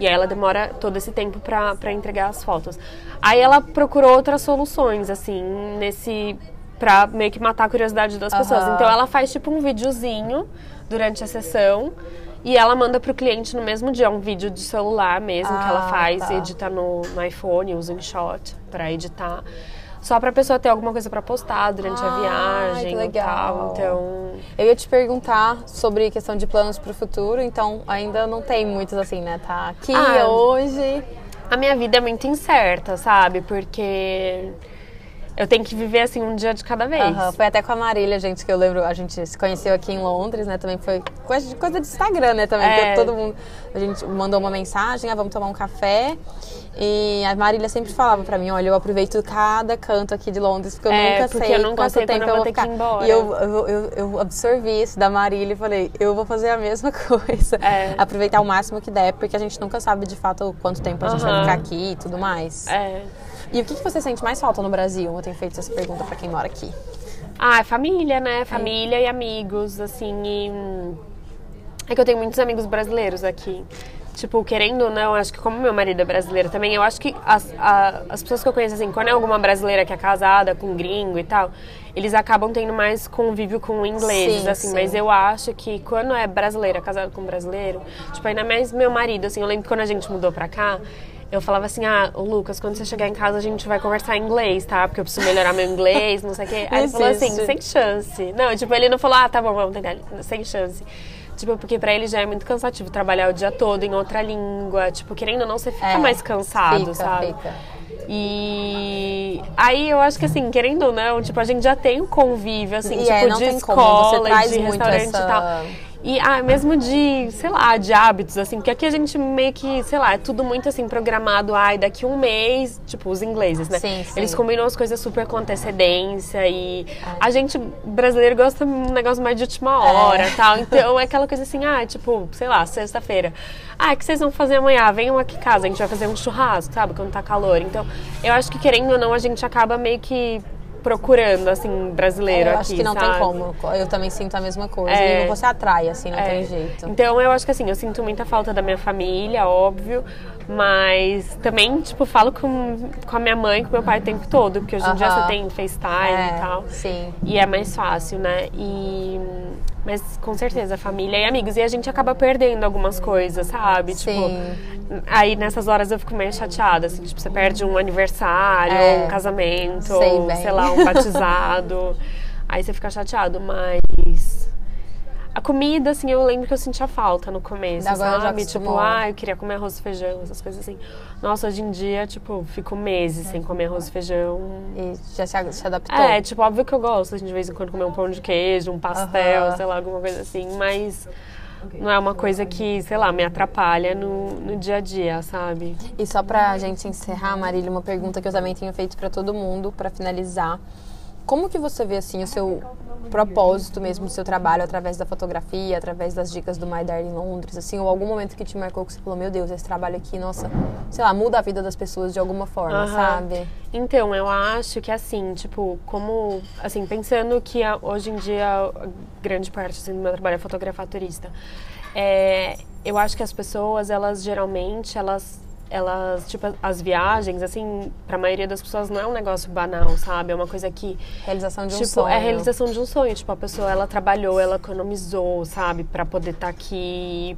E aí ela demora todo esse tempo pra, pra entregar as fotos. Aí ela procurou outras soluções, assim, nesse... Pra meio que matar a curiosidade das pessoas. Aham. Então ela faz tipo um videozinho durante a sessão... E ela manda pro cliente no mesmo dia um vídeo de celular mesmo que ela Ah, faz, tá. edita no, no iPhone, usa em shot pra editar. Só pra pessoa ter alguma coisa pra postar durante a Ai, viagem que legal. tal. Então, Eu ia te perguntar sobre questão de planos pro futuro, então ainda não tem muitos assim, né? Tá aqui Ah, hoje. a minha vida é muito incerta, sabe? Porque eu tenho que viver assim um dia de cada vez. Aham, Foi até com a Marília, gente, que eu lembro, a gente se conheceu aqui em Londres, né? Também foi coisa de, coisa de Instagram, né? Também, É. porque todo mundo. A gente mandou uma mensagem, ah, vamos tomar um café. E a Marília sempre falava pra mim, olha, eu aproveito cada canto aqui de Londres, porque eu É, nunca porque sei eu nunca quanto sei tempo eu eu vou ter que ficar. ir embora. E eu, eu, eu, absorvi isso da Marília e falei, eu vou fazer a mesma coisa. É. Aproveitar o máximo que der, porque a gente nunca sabe de fato quanto tempo a gente vai Aham. ficar aqui e tudo mais. É. E o que, que você sente mais falta no Brasil? Eu tenho feito essa pergunta pra quem mora aqui. Ah, é família, né? Família e amigos, assim. E... É que eu tenho muitos amigos brasileiros aqui. Tipo, querendo ou não, acho que como meu marido é brasileiro também, eu acho que as, a- as pessoas que eu conheço, assim, quando é alguma brasileira que é casada com gringo e tal, eles acabam tendo mais convívio com ingleses, Sim, assim. sim. Mas eu acho que quando é brasileira casada com brasileiro, tipo, ainda mais meu marido, assim, eu lembro que quando a gente mudou pra cá, eu falava assim, ah, Lucas, quando você chegar em casa a gente vai conversar em inglês, tá? Porque eu preciso melhorar meu inglês, não sei o quê. Aí ele falou assim, sem chance. Não, tipo, ele não falou, ah, tá bom, vamos tentar, sem chance. Tipo, porque pra ele já é muito cansativo trabalhar o dia todo em outra língua. Tipo, querendo ou não, você fica É, mais cansado, fica, sabe? fica. E aí eu acho que assim, querendo ou não, tipo, a gente já tem um convívio, assim, E tipo, é, de como, escola, de restaurante essa- e tal. E ah, mesmo de, sei lá, de hábitos, assim, porque aqui a gente meio que, sei lá, é tudo muito assim, programado, ai, daqui um mês, tipo, os ingleses, né? Sim, sim. Eles combinam as coisas super com antecedência e a gente, brasileiro, gosta de um negócio mais de última hora É. tal. Então é aquela coisa assim, ah, tipo, sei lá, sexta-feira. Ah, o que vocês vão fazer amanhã? Venham aqui em casa, a gente vai fazer um churrasco, sabe? Quando tá calor. Então, eu acho que querendo ou não, a gente acaba meio que procurando, assim, brasileiro eu aqui, acho que não sabe? tem como. Eu também sinto a mesma coisa. É. E você atrai, assim, não É. tem jeito. Então eu acho que assim, eu sinto muita falta da minha família, óbvio, mas também, tipo, falo com, com a minha mãe, com meu pai o tempo todo, porque hoje em dia Aham. você tem FaceTime É, e tal. sim. E é mais fácil, né? E mas com certeza, família e amigos. E a gente acaba perdendo algumas coisas, sabe? Sim. Tipo, aí nessas horas eu fico meio chateada, assim, tipo, você perde um aniversário, É. um casamento, Sei ou sei lá, um batizado. aí você fica chateado, mas a comida, assim, eu lembro que eu sentia falta no começo, Agora já sabe? Tipo, ah, eu queria comer arroz e feijão, essas coisas assim. Nossa, hoje em dia, tipo, fico meses sem comer arroz e feijão. E já se, se adaptou. É, tipo, óbvio que eu gosto, assim, de vez em quando comer um pão de queijo, um pastel, Aham. sei lá, alguma coisa assim, mas não é uma coisa que, sei lá, me atrapalha no, no dia a dia, sabe? E só pra gente encerrar, Marília, uma pergunta que eu também tenho feito pra todo mundo, pra finalizar. Como que você vê, assim, o seu propósito mesmo do seu trabalho através da fotografia, através das dicas do My Darling Londres, assim, ou algum momento que te marcou que você falou, meu Deus, esse trabalho aqui, nossa, sei lá, muda a vida das pessoas de alguma forma, sabe? Então, eu acho que assim, tipo, como, assim, pensando que hoje em dia a grande parte assim, do meu trabalho é fotografar turista, é, eu acho que as pessoas, elas geralmente, elas, elas, tipo, as viagens, assim, pra maioria das pessoas não é um negócio banal, sabe? É uma coisa que Realização de um tipo, sonho. é a realização de um sonho. Tipo, a pessoa, ela trabalhou, ela economizou, sabe? Pra poder estar aqui,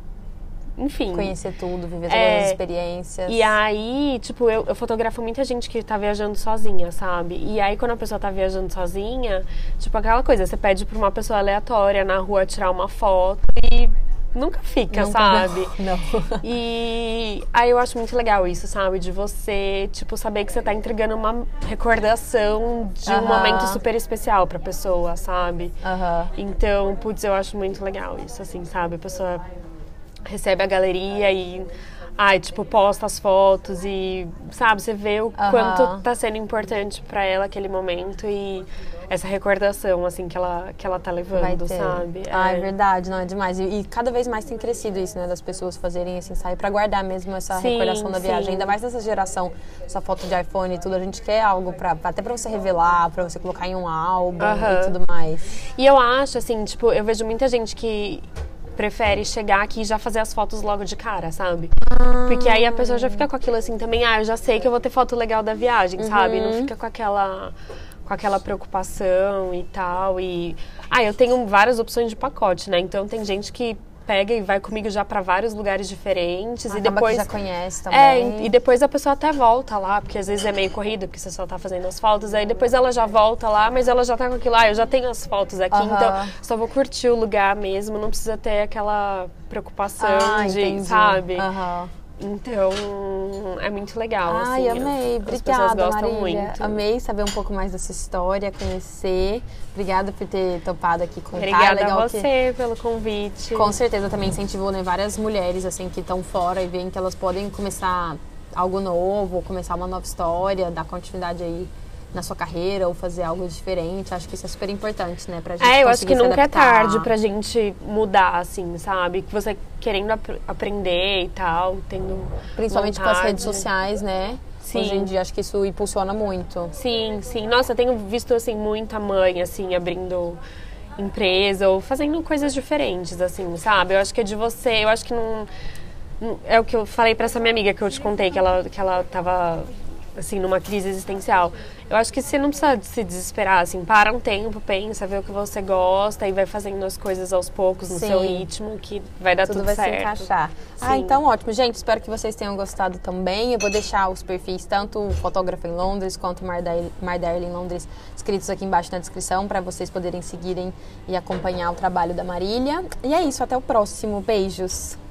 enfim. Conhecer tudo, viver todas É, as experiências. E aí, tipo, eu, eu fotografo muita gente que tá viajando sozinha, sabe? E aí, quando a pessoa tá viajando sozinha, tipo, aquela coisa, você pede pra uma pessoa aleatória na rua tirar uma foto e nunca fica, sabe? Não. não. E aí eu acho muito legal isso, sabe? De você, tipo, saber que você tá entregando uma recordação de um Aham. momento super especial pra pessoa, sabe? Aham. Então, putz, eu acho muito legal isso, assim, sabe? A pessoa recebe a galeria e, ai, tipo, posta as fotos e, sabe, você vê o quanto tá sendo importante pra ela aquele momento e essa recordação, assim, que ela, que ela tá levando, sabe? Ah, é verdade, não, é demais. E, e cada vez mais tem crescido isso, né? Das pessoas fazerem esse ensaio pra guardar mesmo essa Sim, recordação da viagem. sim. Ainda mais nessa geração, essa foto de iPhone e tudo, a gente quer algo pra, até pra você revelar, pra você colocar em um álbum e tudo mais. E eu acho, assim, tipo, eu vejo muita gente que prefere chegar aqui e já fazer as fotos logo de cara, sabe? Porque aí a pessoa já fica com aquilo assim também, ah, eu já sei que eu vou ter foto legal da viagem, sabe? Não fica com aquela com aquela preocupação e tal e ah, eu tenho várias opções de pacote, né? Então tem gente que pega e vai comigo já pra vários lugares diferentes e Acaba depois já conhece é, também. e e depois a pessoa até volta lá, porque às vezes é meio corrido, porque você só tá fazendo as fotos, aí depois ela já volta lá, mas ela já tá com aquilo, ah, eu já tenho as fotos aqui, Aham. então só vou curtir o lugar mesmo, não precisa ter aquela preocupação Ah, de, entendi. sabe? Aham. Então, é muito legal, Ai, assim. amei. As pessoas Obrigada, gostam Marília. muito. Amei saber um pouco mais dessa história, conhecer. Obrigada por ter topado aqui contar. Obrigada Legal a que- você pelo convite. Com certeza também incentivou né, várias mulheres assim que estão fora e veem que elas podem começar algo novo, começar uma nova história, dar continuidade aí na sua carreira ou fazer algo diferente. Acho que isso é super importante, né, pra gente É, eu acho que nunca é tarde pra gente mudar, assim, sabe? Que você querendo ap- aprender e tal, tendo. Principalmente com as vontade. redes sociais, né? Sim. Hoje em dia acho que isso impulsiona muito. Sim, sim. Nossa, eu tenho visto, assim, muita mãe, assim, abrindo empresa ou fazendo coisas diferentes, assim, sabe? Eu acho que é de você, eu acho que não. É o que eu falei pra essa minha amiga que eu te contei, que ela, que ela tava, assim, numa crise existencial. Eu acho que você não precisa se desesperar, assim, para um tempo, pensa, vê o que você gosta e vai fazendo as coisas aos poucos, no Sim. seu ritmo, que vai dar Tudo tudo, vai certo. se encaixar. Ah, Sim. então ótimo. Gente, espero que vocês tenham gostado também. Eu vou deixar os perfis, tanto o Fotógrafo em Londres quanto o My Darling Londres, escritos aqui embaixo na descrição, para vocês poderem seguirem e acompanhar o trabalho da Marília. E é isso, até o próximo. Beijos!